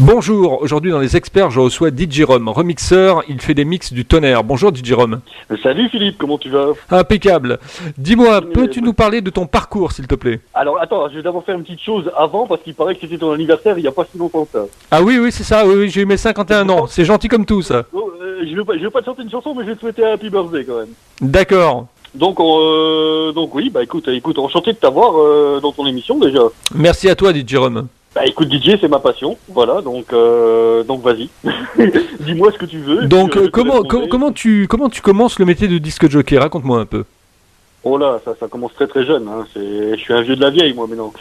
Bonjour, aujourd'hui dans les experts, je reçois DJ Rom, remixeur, il fait des mix du tonnerre. Bonjour DJ Rom. Salut Philippe, comment tu vas? Impeccable. Dis-moi, peux-tu nous parler de ton parcours s'il te plaît? Alors attends, je vais d'abord faire une petite chose avant parce qu'il paraît que c'était ton anniversaire il n'y a pas si longtemps que ça. Ah oui, oui, c'est ça, oui, oui j'ai eu mes 51 ans, c'est gentil comme tout ça. Oh, euh, je, je veux pas te chanter une chanson mais je vais te souhaiter un happy birthday quand même. D'accord. Donc, euh, donc oui, bah écoute, écoute, enchanté de t'avoir euh, dans ton émission déjà. Merci à toi DJ Rom. Bah écoute DJ, c'est ma passion, voilà, donc euh, donc vas-y, dis-moi ce que tu veux. Donc puis, euh, euh, comment, com- comment, tu, comment tu commences le métier de disque jockey? Raconte-moi un peu. Oh là, ça, ça commence très très jeune, hein. c'est, je suis un vieux de la vieille moi maintenant.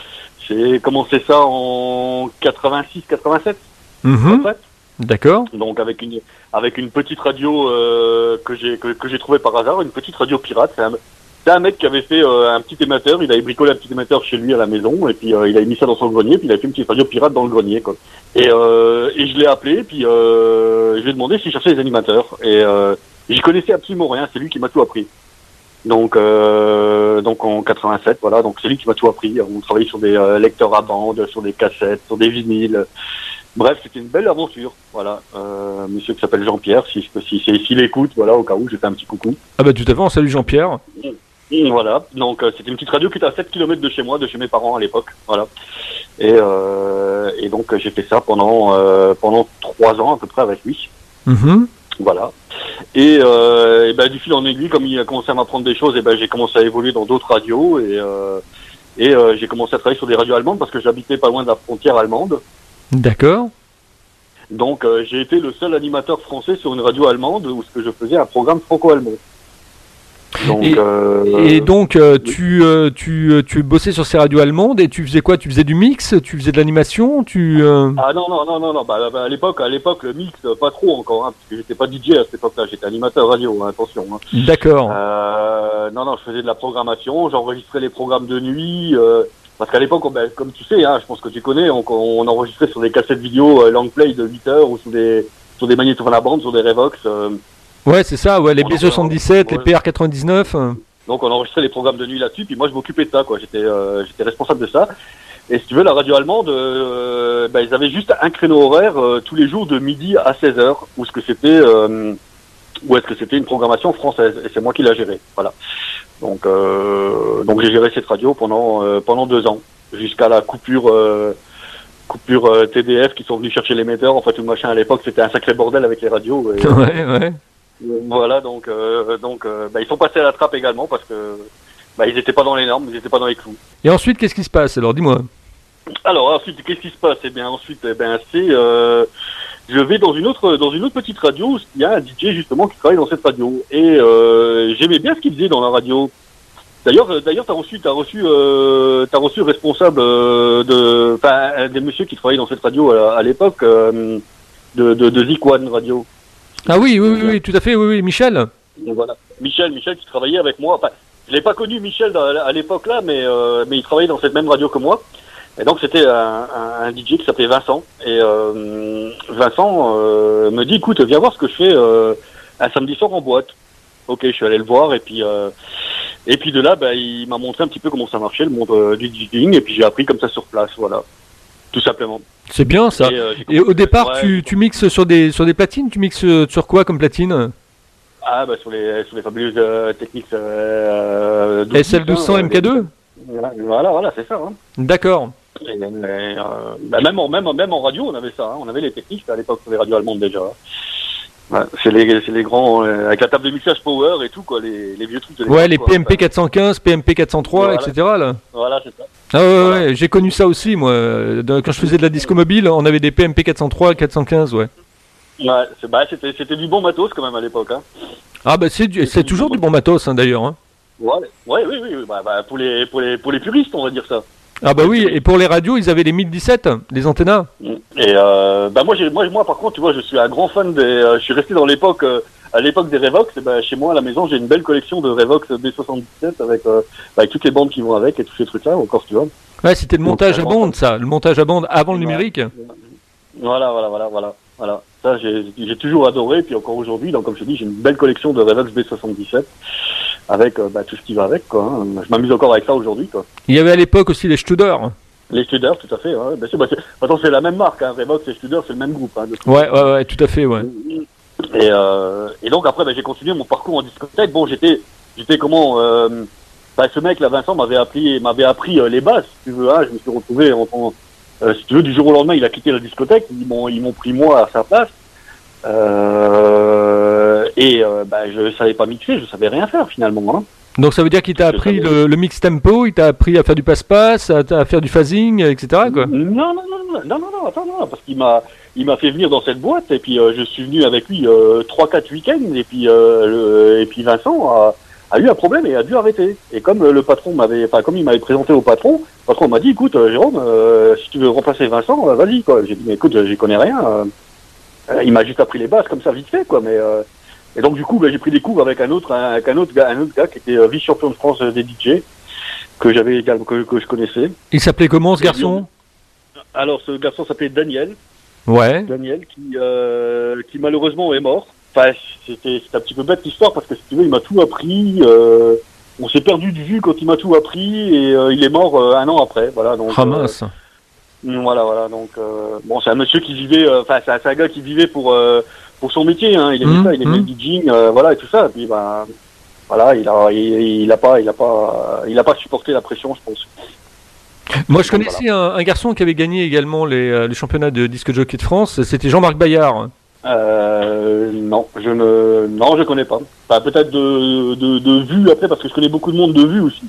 J'ai commencé ça en 86-87, Mhm, en fait. D'accord. Donc avec une avec une petite radio euh, que j'ai que, que j'ai trouvé par hasard, une petite radio pirate. C'est un, c'est un mec qui avait fait euh, un petit émetteur. Il avait bricolé un petit émetteur chez lui à la maison et puis euh, il avait mis ça dans son grenier. Puis il a fait une petite radio pirate dans le grenier quoi. Et euh, et je l'ai appelé puis je lui ai demandé s'il cherchait des animateurs et j'y connaissais absolument rien. C'est lui qui m'a tout appris. Donc donc en 87 voilà donc c'est lui qui m'a tout appris. On travaillait sur des lecteurs à bande, sur des cassettes, sur des vinyles. Bref, c'était une belle aventure. Voilà, euh, monsieur qui s'appelle Jean-Pierre, si si si- s'il écoute, voilà, au cas où, j'ai fait un petit coucou. Ah bah tout à fait, on salue Jean-Pierre. Et Voilà, donc euh, c'était une petite radio qui était à 7 km de chez moi, de chez mes parents à l'époque. Voilà. Et, euh, et donc j'ai fait ça pendant euh, pendant trois ans à peu près avec lui. Mhm. Voilà. Et, euh, et ben, du fil en aiguille, comme il a commencé à m'apprendre des choses, et ben, j'ai commencé à évoluer dans d'autres radios et, euh, et euh, j'ai commencé à travailler sur des radios allemandes parce que j'habitais pas loin de la frontière allemande. D'accord. Donc euh, j'ai été le seul animateur français sur une radio allemande où ce que je faisais un programme franco-allemand. Donc, Et- euh, Et donc, euh, oui. tu, euh, tu, tu bossais sur ces radios allemandes et tu faisais quoi? Tu faisais du mix? Tu faisais de l'animation? Tu ah non non non non non bah, bah, à l'époque à l'époque le mix pas trop encore hein, parce que j'étais pas DJ à cette époque-là j'étais animateur radio hein, attention hein. D'accord. Non, non, je faisais de la programmation, j'enregistrais les programmes de nuit, parce qu'à l'époque, ben, comme tu sais, hein, je pense que tu connais, on, on enregistrait sur des cassettes vidéo long play de 8 heures ou sur des, sur des magnétophones à bande, sur des Revox. Ouais, c'est ça. Ouais, les on- B77, les ouais. PR99. euh. donc on enregistrait les programmes de nuit là-dessus, puis moi je m'occupais de ça, quoi. J'étais, euh, j'étais responsable de ça. Et si tu veux, la radio allemande, euh, ben, ils avaient juste un créneau horaire euh, tous les jours de midi à 16 heures, où ce que c'était, euh, ou est-ce que c'était une programmation française, et c'est moi qui la gérais. Voilà. Donc, donc j'ai géré cette radio pendant pendant deux ans, jusqu'à la coupure. coupure TDF qui sont venus chercher l'émetteur en fait tout le machin à l'époque c'était un sacré bordel avec les radios et, Ouais, ouais. Voilà, donc euh, donc euh, bah, ils sont passés à la trappe également parce que bah, ils n'étaient pas dans les normes, ils n'étaient pas dans les clous. Et ensuite, qu'est-ce qui se passe? Alors, dis-moi. Alors ensuite, qu'est-ce qui se passe? Eh bien ensuite, eh ben c'est euh, je vais dans une autre dans une autre petite radio. où Il y a un DJ justement qui travaille dans cette radio et euh, j'aimais bien ce qu'il faisait dans la radio. D'ailleurs, d'ailleurs, t'as reçu, t'as reçu, euh, t'as reçu le responsable euh, de, enfin, des messieurs qui travaillait dans cette radio à, à l'époque euh, de, de, de Zik One Radio. Ah oui, oui, oui, tout à fait. Oui, oui, Michel. Voilà. Michel, Michel qui travaillait avec moi. Enfin, je l'ai pas connu Michel à l'époque là, mais euh, mais il travaillait dans cette même radio que moi. Et donc c'était un, DJ qui s'appelait Vincent. Et euh, Vincent euh, me dit, écoute, viens voir ce que je fais un samedi soir en boîte. Ok, je suis allé le voir et puis et puis de là, bah, il m'a montré un petit peu comment ça marchait le monde du DJing et puis j'ai appris comme ça sur place, voilà, tout simplement. C'est bien ça. Et, euh, Et au départ, ouais, tu, tu mixes sur des, sur des platines Tu mixes euh, sur quoi comme platine? Ah bah sur les sur les fabuleuses euh, techniques euh, d'outils, SL1200 hein, MK2 Voilà, voilà, c'est ça. Hein. D'accord. Bah, même, en, même, même en radio, on avait ça. hein. On avait les techniques à l'époque sur les radios allemandes déjà. Ouais, c'est les, c'est les grands euh, avec la table de mixage power et tout quoi, les, les vieux trucs. De Ouais, les quoi. PMP 415, PMP 403, Voilà. etc. Là. Voilà, c'est ça. Ah ouais, ouais, Voilà. ouais, j'ai connu ça aussi, moi. Quand je faisais de la disco mobile, on avait des PMP 403, 415, ouais. Ouais, bah, c'était, c'était du bon matos quand même à l'époque. Hein. Ah bah c'est toujours du bon matos, hein, d'ailleurs. hein. Ouais, ouais, oui, oui, oui, bah, bah, pour les, pour les, pour les puristes, on va dire ça. Ah bah oui, et pour les radios, ils avaient les 1017, les antennas. Et euh, bah moi, j'ai, moi, moi, par contre, tu vois, je suis un grand fan des. euh, je suis resté dans l'époque, euh, à l'époque des Revox. Et bah, chez moi à la maison, j'ai une belle collection de Revox B77 avec, euh, avec toutes les bandes qui vont avec et tous ces trucs-là, encore tu vois. Ouais, c'était le Donc, montage à bande, ça. Le montage à bande avant le numérique. Voilà, voilà, voilà, voilà, voilà. Ça, j'ai, j'ai toujours adoré. Puis encore aujourd'hui, donc comme je te dis, j'ai une belle collection de Revox B77 avec euh, bah, tout ce qui va avec. Quoi, hein. Je m'amuse encore avec ça aujourd'hui. Quoi. Il y avait à l'époque aussi les Studer. Les Studers, tout à fait. Ouais, bien sûr. Bah, c'est- la même marque. Hein. Revox et Studers, c'est le même groupe. Hein, Ouais, ouais, ouais, tout à fait, ouais. Et, euh, et donc après, bah, j'ai continué mon parcours en discothèque. Bon, j'étais, j'étais comment euh, bah, Ce mec, là, Vincent, m'avait appris, m'avait appris euh, les bases. Si tu veux, hein, je me suis retrouvé en, en- si tu veux, du jour au lendemain, il a quitté la discothèque. Ils m'ont, ils m'ont pris moi à sa place. Euh, et euh, bah, je savais pas mixer, je savais rien faire finalement. Hein. Donc ça veut dire qu'il t'a appris le, le mix tempo, il t'a appris à faire du passe-passe, à, à faire du phasing, etc. Quoi. Non, non, non, non, non, non, non, attends, non, parce qu'il m'a, il m'a fait venir dans cette boîte et puis euh, je suis venu avec lui euh, trois, quatre week-ends et puis euh, le- et puis Vincent a, a eu un problème et a dû arrêter. Et comme le patron m'avait, enfin comme il m'avait présenté au patron, le patron m'a dit, écoute, Jérôme, si tu veux remplacer Vincent, vas-y quoi. J'ai dit, mais écoute, j'y connais rien. il m'a juste appris les bases comme ça vite fait quoi, mais et donc du coup, bah, j'ai pris des cours avec un autre, un, avec un autre gars, un autre gars qui était euh, vice-champion de France euh, des DJ que j'avais que, que je connaissais. Il s'appelait comment ce garçon Alors ce garçon s'appelait Daniel. Ouais. Daniel qui, euh, qui malheureusement est mort. Enfin, c'était c'était un petit peu bête l'histoire parce que si tu veux, il m'a tout appris. euh, on s'est perdu de vue quand il m'a tout appris et euh, il est mort un an après. Voilà, donc. Ah voilà, voilà. Donc, euh, bon, c'est un monsieur qui vivait. Enfin, c'est un- c'est un gars qui vivait pour euh, pour son métier. Hein. Il aimait Mhm, ça, il aimait mhm. le DJing, euh, voilà et tout ça. Et puis, ben, voilà, il a, il, il a pas, il a pas, il a pas supporté la pression, je pense. Moi je connaissais un, un garçon qui avait gagné également les, euh, les championnats de disque jockey de France, c'était Jean-Marc Bayard. Euh, non, je ne, non, je connais pas. Enfin, peut-être de, de, de vue après, parce que je connais beaucoup de monde de vue aussi.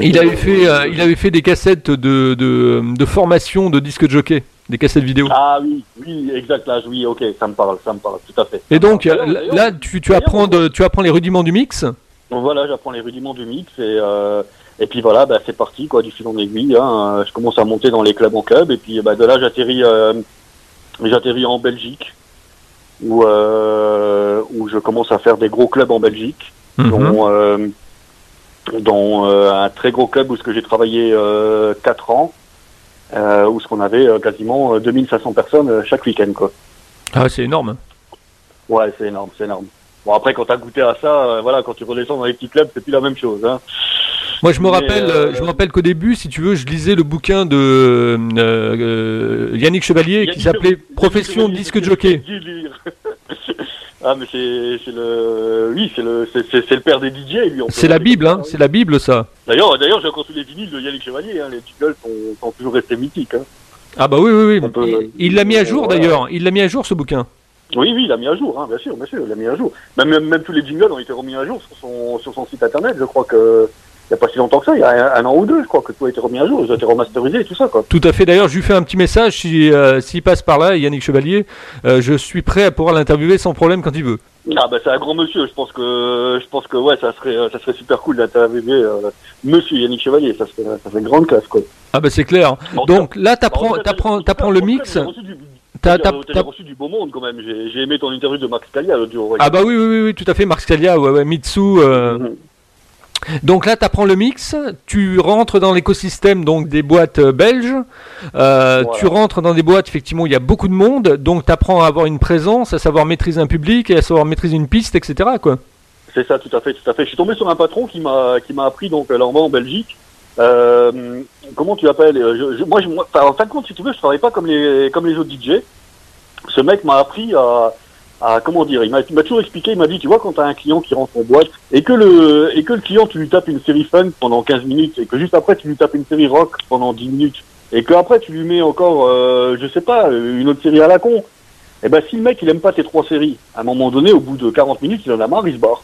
Il avait fait, euh, il avait fait des cassettes de, de, de formation de disque jockey, des cassettes vidéo. Ah oui, oui, exact, là, oui, ok, ça me parle, ça me parle, tout à fait. Et donc euh, là tu, tu apprends de, tu apprends les rudiments du mix? Donc voilà, j'apprends les rudiments du mix et euh, et puis voilà, bah, c'est parti quoi, du fil en aiguille. Hein, je commence à monter dans les clubs en club et puis bah, de là j'atterris, euh, j'atterris en Belgique où euh, où je commence à faire des gros clubs en Belgique, Mhm. dont dont un très gros club où j'ai travaillé euh, 4 ans, euh, où ce qu'on avait euh, quasiment euh, 2500 personnes euh, chaque week-end quoi. Ah c'est énorme. Ouais, c'est énorme, c'est énorme. Bon après quand t'as goûté à ça, voilà, quand tu redescends dans les petits clubs, c'est plus la même chose. Hein. Moi, je me rappelle, euh, je me rappelle qu'au début, si tu veux, je lisais le bouquin de euh, euh, Yannick Chevalier qui s'appelait Profession disque jockey. Ah mais c'est c'est le oui c'est le c'est c'est- c'est le père des DJ lui. C'est la Bible, hein, c'est la Bible, ça. D'ailleurs d'ailleurs j'ai encore tous les vinyles de Yannick Chevalier. Hein, les jingles sont, sont toujours restés mythiques. Hein. Ah bah oui, oui, oui. Peut- Il- l'a mis à jour Voilà. d'ailleurs. Il l'a mis à jour ce bouquin. Oui oui il a mis à jour hein, bien sûr bien sûr il a mis à jour. Même même, même tous les jingles ont été remis à jour sur son sur son site internet. Je crois que il y a pas si longtemps que ça, il y a un, un an ou deux, je crois que tout a été remis à jour, ils ont été remasterisés et tout ça quoi. Tout à fait. D'ailleurs, je lui fais un petit message. Si, euh, s'il passe par là, Yannick Chevalier, euh, je suis prêt à pouvoir l'interviewer sans problème quand il veut. Ah bah c'est un grand monsieur, je pense que je pense que ouais ça serait ça serait super cool d'interviewer euh, monsieur Yannick Chevalier, ça serait ça serait grande classe quoi. Ah bah c'est clair. Bon, Donc là, En t'apprends, cas, t'apprends, le mix. T'as- reçu du beau monde quand même. J'ai aimé ton interview de Max Calia l'autre jour. Ah bah oui, oui, oui, oui, tout à fait. Marc Scalia, ouais, ouais, Mitsu. euh, Mhm. Donc là, tu apprends le mix, tu rentres dans l'écosystème donc des boîtes euh, belges, euh, Voilà. tu rentres dans des boîtes effectivement où il y a beaucoup de monde, donc tu apprends à avoir une présence, à savoir maîtriser un public et à savoir maîtriser une piste, etc. Quoi. C'est ça, tout à fait, tout à fait. Je suis tombé sur un patron qui m'a qui m'a appris donc là-bas en Belgique. Euh, comment tu appelles je, je- Moi, je, moi, en fin de compte, si tu veux, je travaille pas comme les comme les autres DJ. Ce mec m'a appris à, à comment dire Il m'a toujours expliqué. Il m'a dit, tu vois, quand t'as un client qui rentre en boîte et que le et que le client tu lui tapes une série funk pendant 15 minutes et que juste après tu lui tapes une série rock pendant 10 minutes et que après tu lui mets encore, euh, je sais pas, une autre série à la con. Et ben si le mec il aime pas tes trois séries, à un moment donné, au bout de 40 minutes, il en a marre, il se barre.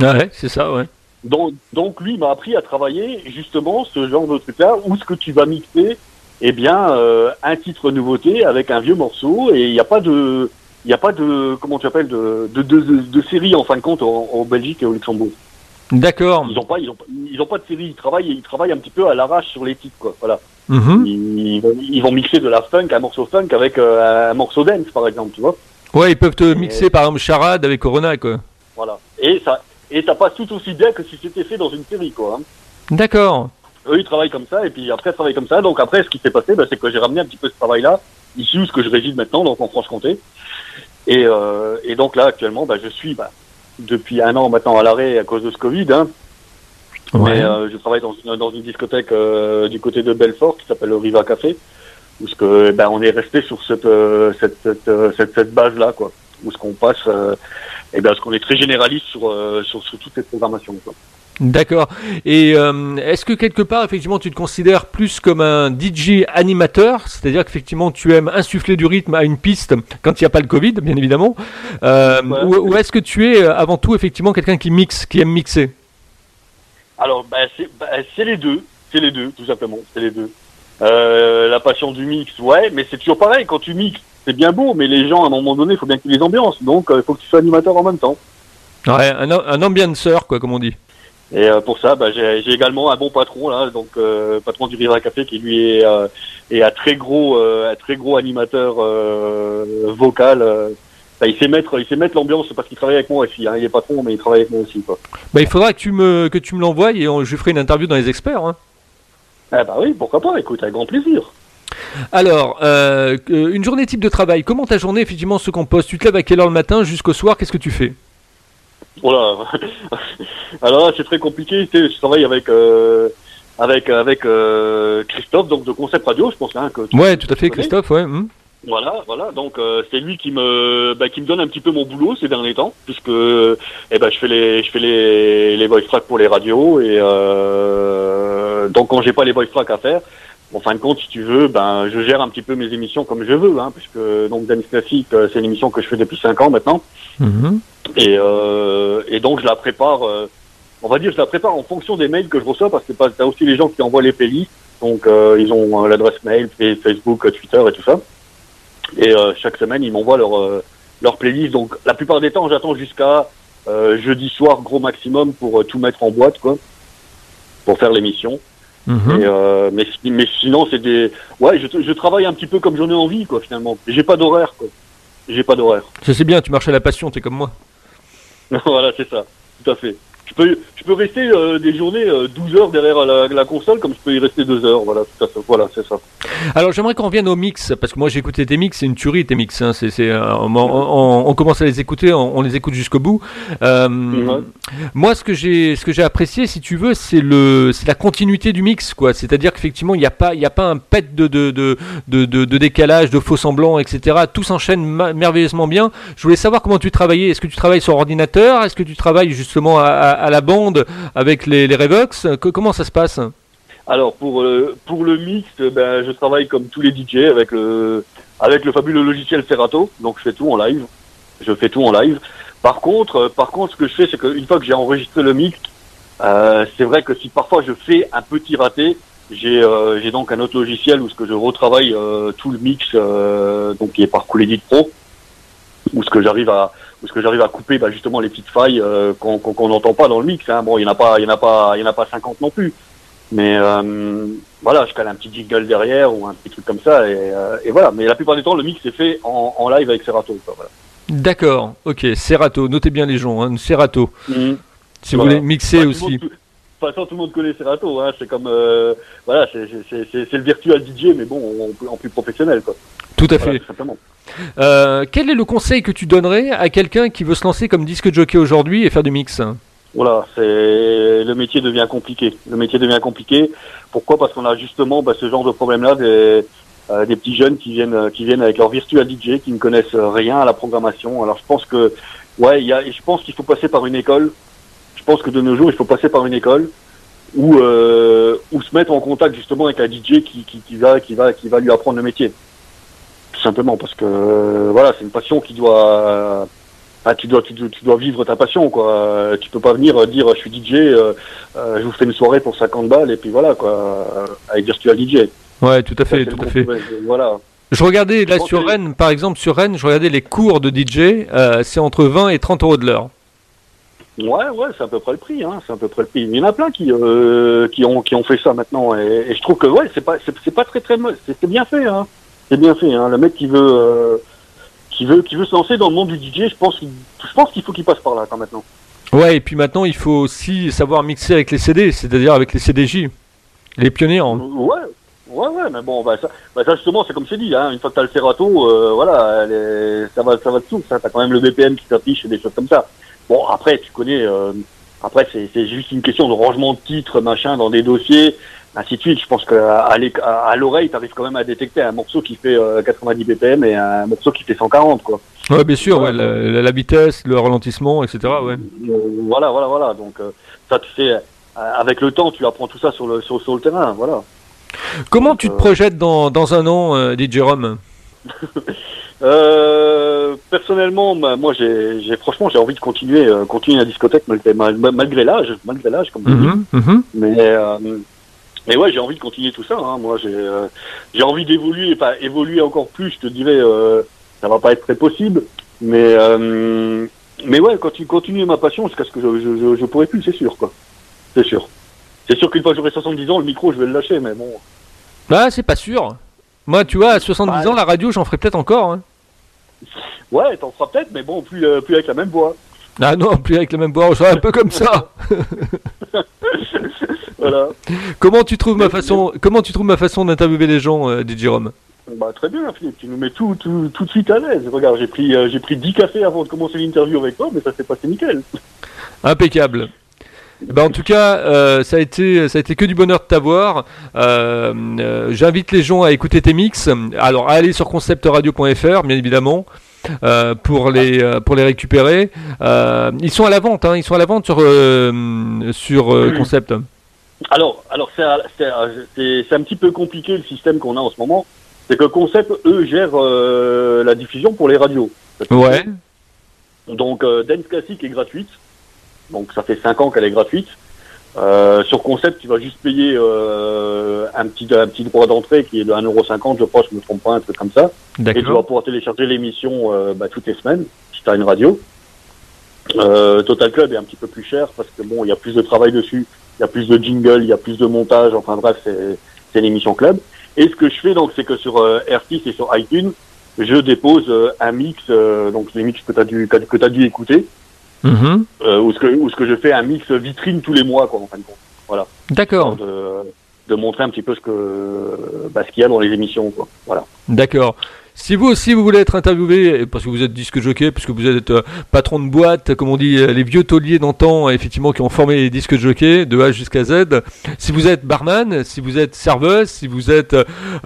Ouais, c'est ça, ouais. Donc, donc lui il m'a appris à travailler justement ce genre de truc-là où ce que tu vas mixer, eh bien euh, un titre nouveauté avec un vieux morceau et il n'y a pas de, il y a pas de, comment tu appelles, de, de, de, série en fin de compte en, en Belgique et au Luxembourg. D'accord. Ils ont pas, ils ont, ils ont pas de série. Ils travaillent, ils travaillent un petit peu à l'arrache sur les titres, quoi. Voilà. Mhm. Ils, ils vont, mixer de la funk, un morceau funk avec euh, un morceau dance, par exemple, tu vois. Ouais, ils peuvent te mixer par exemple charade avec Corona, quoi. Voilà. Et ça, et ça passe tout aussi bien que si c'était fait dans une série, quoi. hein. D'accord. eux ils travaillent comme ça et puis après ils travaillent comme ça donc après ce qui s'est passé bah, c'est que j'ai ramené un petit peu ce travail là ici où ce que je réside maintenant donc en Franche-Comté et, euh, et donc là actuellement bah, je suis bah, depuis un an maintenant à l'arrêt à cause de ce Covid hein. Mais je travaille dans une, dans une discothèque du côté de Belfort qui s'appelle le Riva Café, où ce que ben on est resté sur cette cette cette, cette, base là quoi, où ce qu'on passe et ben ce qu'on est très généraliste sur, sur, sur toutes ces programmations quoi. D'accord. Et euh, est-ce que quelque part, effectivement, tu te considères plus comme un DJ animateur, c'est-à-dire qu'effectivement, tu aimes insuffler du rythme à une piste quand il n'y a pas le Covid, bien évidemment, euh, ou, est-ce que tu es euh, avant tout effectivement quelqu'un qui mixe, qui aime mixer? Alors, bah, bah, c'est les deux, c'est les deux, tout simplement, c'est les deux. la passion du mix, ouais, mais c'est toujours pareil. Quand tu mixes, c'est bien beau, mais les gens, à un moment donné, il faut bien qu'ils les ambiances. Donc, il faut que tu sois animateur en même temps. Ouais, un, un ambianceur, quoi, comme on dit. Et euh, pour ça, bah, j'ai également un bon patron là, donc euh, patron du Riva Café qui lui est, euh, est un très gros, un très gros animateur vocal. Bah, il sait mettre, il sait mettre l'ambiance parce qu'il travaille avec moi aussi. Hein. Il est patron, mais il travaille avec moi aussi. Quoi. Bah, il faudra que tu me que tu me l'envoies et je ferai une interview dans les experts. Hein. Ah bah oui, pourquoi pas. Écoute, avec grand plaisir. Alors, une journée type de travail. Comment ta journée effectivement se compose? Tu te lèves à quelle heure le matin jusqu'au soir? Qu'est-ce que tu fais? Voilà. Alors là, c'est très compliqué. Je travaille avec euh, avec avec euh, Christophe, donc de Concept Radio, je pense. Hein, que ouais, tout à fait, Christophe, ouais. Hmm. Voilà, voilà. Donc euh, c'est lui qui me bah, qui me donne un petit peu mon boulot ces derniers temps, puisque eh ben je fais les je fais les les voice tracks pour les radios et donc quand j'ai pas les voice tracks à faire, en fin de compte, si tu veux, ben, je gère un petit peu mes émissions comme je veux, hein, puisque donc Dance Classique, euh, c'est une émission que je fais depuis 5 ans maintenant. Mhm. Et, euh, et donc, je la prépare, euh, on va dire, je la prépare en fonction des mails que je reçois, parce que t'as aussi les gens qui envoient les playlists, donc euh, ils ont l'adresse mail, Facebook, Twitter et tout ça. Et chaque semaine, ils m'envoient leur, leur playlist. Donc, la plupart des temps, j'attends jusqu'à jeudi soir, gros maximum, pour tout mettre en boîte, quoi, pour faire l'émission. Mhm. Euh, mais, mais sinon, c'est des. Ouais, je, je travaille un petit peu comme j'en ai envie, quoi, finalement. J'ai pas d'horaire, quoi. J'ai pas d'horaire. Ça, c'est bien, tu marches à la passion, t'es comme moi. voilà, c'est ça, tout à fait. Je peux, je peux rester euh, des journées 12 euh, heures derrière la, console comme je peux y rester 2 heures. Voilà, voilà c'est ça. Alors j'aimerais qu'on revienne aux mix, parce que moi j'ai écouté tes mix, c'est une tuerie tes mix. Hein, c'est, c'est, euh, on, commence à les écouter, on, les écoute jusqu'au bout. Moi ce que, j'ai, ce que j'ai apprécié, si tu veux, c'est, le, c'est la continuité du mix. quoi. C'est-à-dire qu'effectivement il n'y a, pas, il a pas un pet de, de, de, de, de décalage, de faux semblants, etc. Tout s'enchaîne merveilleusement bien. Je voulais savoir comment tu travaillais. Est-ce que tu travailles sur ordinateur? Est-ce que tu travailles justement à à la bande avec les, Revox Comment ça se passe Alors pour euh, pour le mix, ben, je travaille comme tous les DJ avec le avec le fabuleux logiciel Serato. Donc je fais tout en live. Je fais tout en live. Par contre, euh, par contre, ce que je fais, c'est qu'une fois que j'ai enregistré le mix, euh, c'est vrai que si parfois je fais un petit raté, j'ai j'ai donc un autre logiciel où ce que je retravaille tout le mix, donc qui est par Cool Pro, où ce que j'arrive à parce que j'arrive à couper bah, justement les petites failles euh, qu'on n'entend pas dans le mix. Hein. Bon, il n'y en a pas, il y en a pas, il y en a pas 50 non plus. Mais euh, voilà, je cale un petit jingle derrière ou un petit truc comme ça et, euh, et voilà. Mais la plupart du temps, le mix est fait en, en live avec Serato. Voilà. D'accord, ok, Serato. Notez bien les gens, hein, Serato. Mhm. Si vous voulez mixer aussi. de toute façon, tout le monde connaît Serato. Hein. C'est comme euh, voilà, c'est le virtual DJ, mais bon, en, plus professionnel quoi. Tout à fait. Euh, quel est le conseil que tu donnerais à quelqu'un qui veut se lancer comme disque jockey aujourd'hui et faire du mix Voilà, c'est le métier devient compliqué. Le métier devient compliqué. Pourquoi? Parce qu'on a justement bah, ce genre de problème-là des, euh, des petits jeunes qui viennent qui viennent avec leur virtual DJ, qui ne connaissent rien à la programmation. Alors je pense que ouais, y a, je pense qu'il faut passer par une école. Je pense que de nos jours, il faut passer par une école ou euh, se mettre en contact justement avec un DJ qui, qui va qui va qui va lui apprendre le métier simplement parce que euh, voilà, c'est une passion qui doit ah, tu dois, tu, dois vivre ta passion, quoi. Tu peux pas venir dire, je suis DJ, euh, euh, je vous fais une soirée pour 50 balles et puis voilà, quoi, avec Virtual DJ. Ouais, tout à fait, tout à fait. voilà. Je regardais là sur Rennes, par exemple sur Rennes, je regardais les cours de DJ, c'est entre 20 et 30 euros de l'heure. Ouais, ouais, c'est à peu près le prix, hein, c'est à peu près le prix. Il y en a plein qui qui ont qui ont fait ça maintenant, et, je trouve que ouais, c'est pas c'est pas très très c'est bien fait, hein c'est bien fait. Hein. Le mec qui veut, euh, qui veut, qui veut se lancer dans le monde du DJ, je pense, je pense qu'il faut qu'il passe par là quand maintenant. Ouais, et puis maintenant il faut aussi savoir mixer avec les CD, c'est-à-dire avec les CDJ, les pionniers. Hein. Ouais, ouais, ouais, mais bon, bah ça, bah ça justement, c'est comme c'est dit, hein, une fois que t'as le Serato, euh, voilà, ça va, ça va dessous, ça, t'as quand même le BPM qui s'affiche et des choses comme ça. Bon, après, tu connais, euh, Après, c'est juste une question de rangement de titres, machin, dans des dossiers, ainsi de suite. Je pense qu'à l'oreille, tu arrives quand même à détecter un morceau qui fait 90 BPM et un morceau qui fait 140, quoi. Ouais, bien sûr, ouais, la, vitesse, le ralentissement, etc. Ouais. voilà, voilà, voilà. Donc, ça te fait, avec le temps, tu apprends tout ça sur le, sur, sur le terrain, voilà. Comment tu te projettes dans, dans un an, euh, dit Jérôme? Euh, personnellement, moi, j'ai, franchement, j'ai envie de continuer, euh, continuer la discothèque malgré, malgré l'âge, malgré l'âge, comme mm Mais, euh, mais ouais, j'ai envie de continuer tout ça. Hein. Moi, j'ai, j'ai envie d'évoluer, pas évoluer encore plus. Je te dirais, ça va pas être très possible, mais, mais ouais, continuer, continuer ma passion jusqu'à ce que je, je, je pourrais plus, c'est sûr, quoi. C'est sûr. C'est sûr qu'une fois que j'aurai 70 ans, le micro, je vais le lâcher, mais bon. Bah, c'est pas sûr. Moi, tu vois, à 70 ans, la radio, j'en ferai peut-être encore. Hein. Ouais, t'en feras peut-être, mais bon, plus, euh, plus avec la même voix. Ah non, plus avec la même voix, on sera un peu comme ça. voilà. Comment tu trouves ma façon, comment tu trouves ma façon d'interviewer les gens, euh, DJ Rome? Bah, très bien, Philippe. Tu nous mets tout, tout, tout de suite à l'aise. Regarde, j'ai pris, euh, j'ai pris 10 cafés avant de commencer l'interview avec toi, mais ça s'est passé nickel. Impeccable. Ben, en tout cas, euh, ça, a été, ça a été que du bonheur de t'avoir. Euh, euh, J'invite les gens à écouter tes mix. Alors, à aller sur conceptradio.fr, bien évidemment. Pour les pour les récupérer. ils sont à la vente, hein, ils sont à la vente sur sur Concept. Alors alors c'est c'est un petit peu compliqué le système qu'on a en ce moment. C'est que Concept eux gèrent la diffusion pour les radios. Ouais. Donc Dance Classic est gratuite. Donc ça fait 5 ans qu'elle est gratuite. Euh, sur Concept, tu vas juste payer euh, un petit un petit droit d'entrée qui est de 1,50€, je crois, je me trompe pas, un truc comme ça. Et tu vas pouvoir télécharger l'émission euh, bah, toutes les semaines, si tu as une radio. Euh, Total Club est un petit peu plus cher parce que bon, il y a plus de travail dessus, il y a plus de jingle, il y a plus de montage, enfin bref, c'est l'émission club. Et ce que je fais donc, c'est que sur euh, et sur iTunes, je dépose euh, un mix, euh, donc les mix que tu as dû que as dû écouter, Mhm. Euh, ou, ce que, ou ce que je fais un mix vitrine tous les mois, quoi, en fin de compte. Voilà. D'accord. De, de, montrer un petit peu ce que, bah, ce qu'il y a dans les émissions, quoi. Voilà. D'accord. Si vous aussi vous voulez être interviewé, parce que vous êtes disque jockey, parce que vous êtes euh, patron de boîte, comme on dit, euh, les vieux tauliers d'antan, effectivement, qui ont formé les disques jockey, de A jusqu'à Z. Si vous êtes barman, si vous êtes serveuse, si vous êtes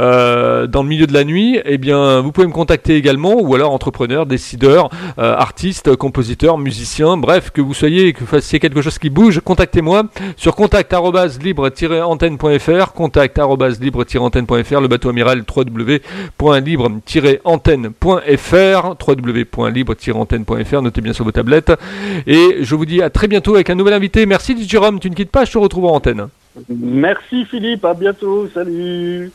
euh, dans le milieu de la nuit, eh bien, vous pouvez me contacter également, ou alors entrepreneur, décideur, artiste, compositeur, musicien, bref, que vous soyez, que vous fassiez quelque chose qui bouge, contactez-moi sur contact-libre-antenne.fr, contact-libre-antenne.fr, le bateau amiral 3w.libre- antenne.fr www.libre-antenne.fr, notez bien sur vos tablettes. Et je vous dis à très bientôt avec un nouvel invité. Merci Jérôme, tu ne quittes pas, je te retrouve en antenne. Merci Philippe, à bientôt, salut